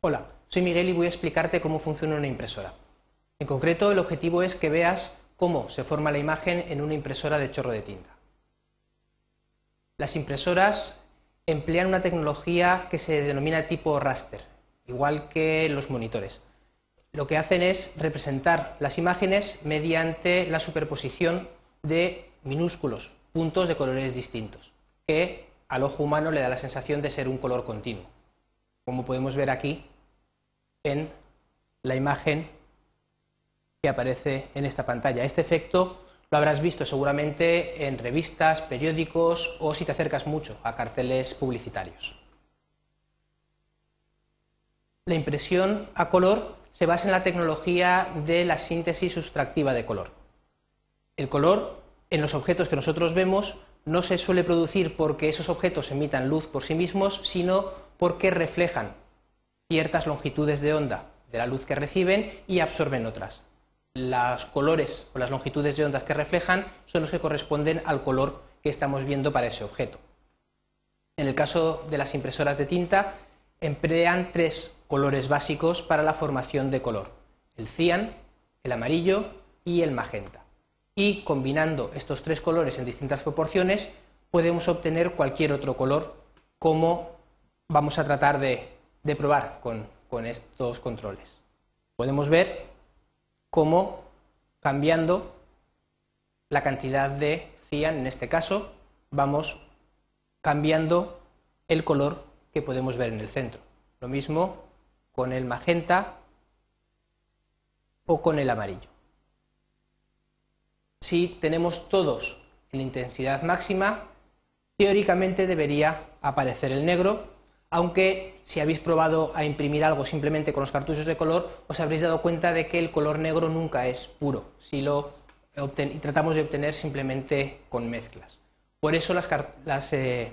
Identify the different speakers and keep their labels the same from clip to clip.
Speaker 1: Hola, soy Miguel y voy a explicarte cómo funciona una impresora. En concreto, el objetivo es que veas cómo se forma la imagen en una impresora de chorro de tinta. Las impresoras emplean una tecnología que se denomina tipo raster, igual que los monitores. Lo que hacen es representar las imágenes mediante la superposición de minúsculos puntos de colores distintos, que al ojo humano le da la sensación de ser un color continuo, como podemos ver aquí en la imagen que aparece en esta pantalla. Este efecto lo habrás visto seguramente en revistas, periódicos o si te acercas mucho a carteles publicitarios. La impresión a color se basa en la tecnología de la síntesis sustractiva de color. El color en los objetos que nosotros vemos no se suele producir porque esos objetos emitan luz por sí mismos, sino porque reflejan ciertas longitudes de onda de la luz que reciben y absorben otras. Los colores o las longitudes de ondas que reflejan son los que corresponden al color que estamos viendo para ese objeto. En el caso de las impresoras de tinta, emplean tres colores básicos para la formación de color, el cian, el amarillo y el magenta y combinando estos tres colores en distintas proporciones podemos obtener cualquier otro color como vamos a tratar de, probar con, con estos controles. Podemos ver cómo cambiando la cantidad de cian, en este caso, vamos cambiando el color que podemos ver en el centro. Lo mismo con el magenta o con el amarillo si tenemos todos en intensidad máxima, teóricamente debería aparecer el negro, aunque si habéis probado a imprimir algo simplemente con los cartuchos de color, os habréis dado cuenta de que el color negro nunca es puro, si lo tratamos de obtener simplemente con mezclas. Por eso las, eh,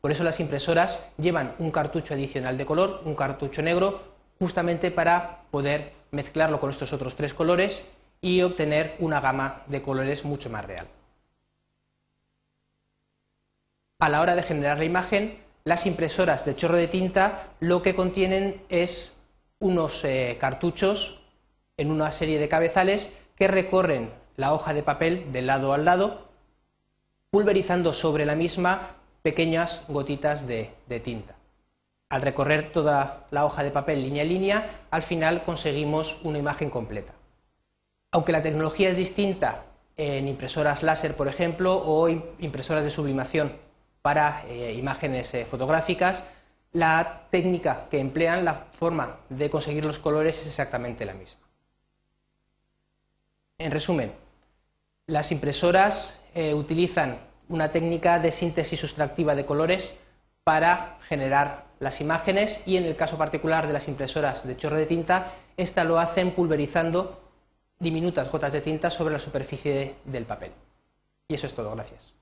Speaker 1: por eso las impresoras llevan un cartucho adicional de color, un cartucho negro, justamente para poder mezclarlo con estos otros tres colores y obtener una gama de colores mucho más real. A la hora de generar la imagen, las impresoras de chorro de tinta lo que contienen es unos eh, cartuchos en una serie de cabezales que recorren la hoja de papel de lado al lado, pulverizando sobre la misma pequeñas gotitas de, de tinta. Al recorrer toda la hoja de papel línea a línea, al final conseguimos una imagen completa. Aunque la tecnología es distinta en impresoras láser, por ejemplo, o impresoras de sublimación para eh, imágenes eh, fotográficas, la técnica que emplean, la forma de conseguir los colores es exactamente la misma. En resumen, las impresoras eh, utilizan una técnica de síntesis sustractiva de colores para generar las imágenes y en el caso particular de las impresoras de chorro de tinta, esta lo hacen pulverizando diminutas gotas de tinta sobre la superficie del papel. Y eso es todo, gracias.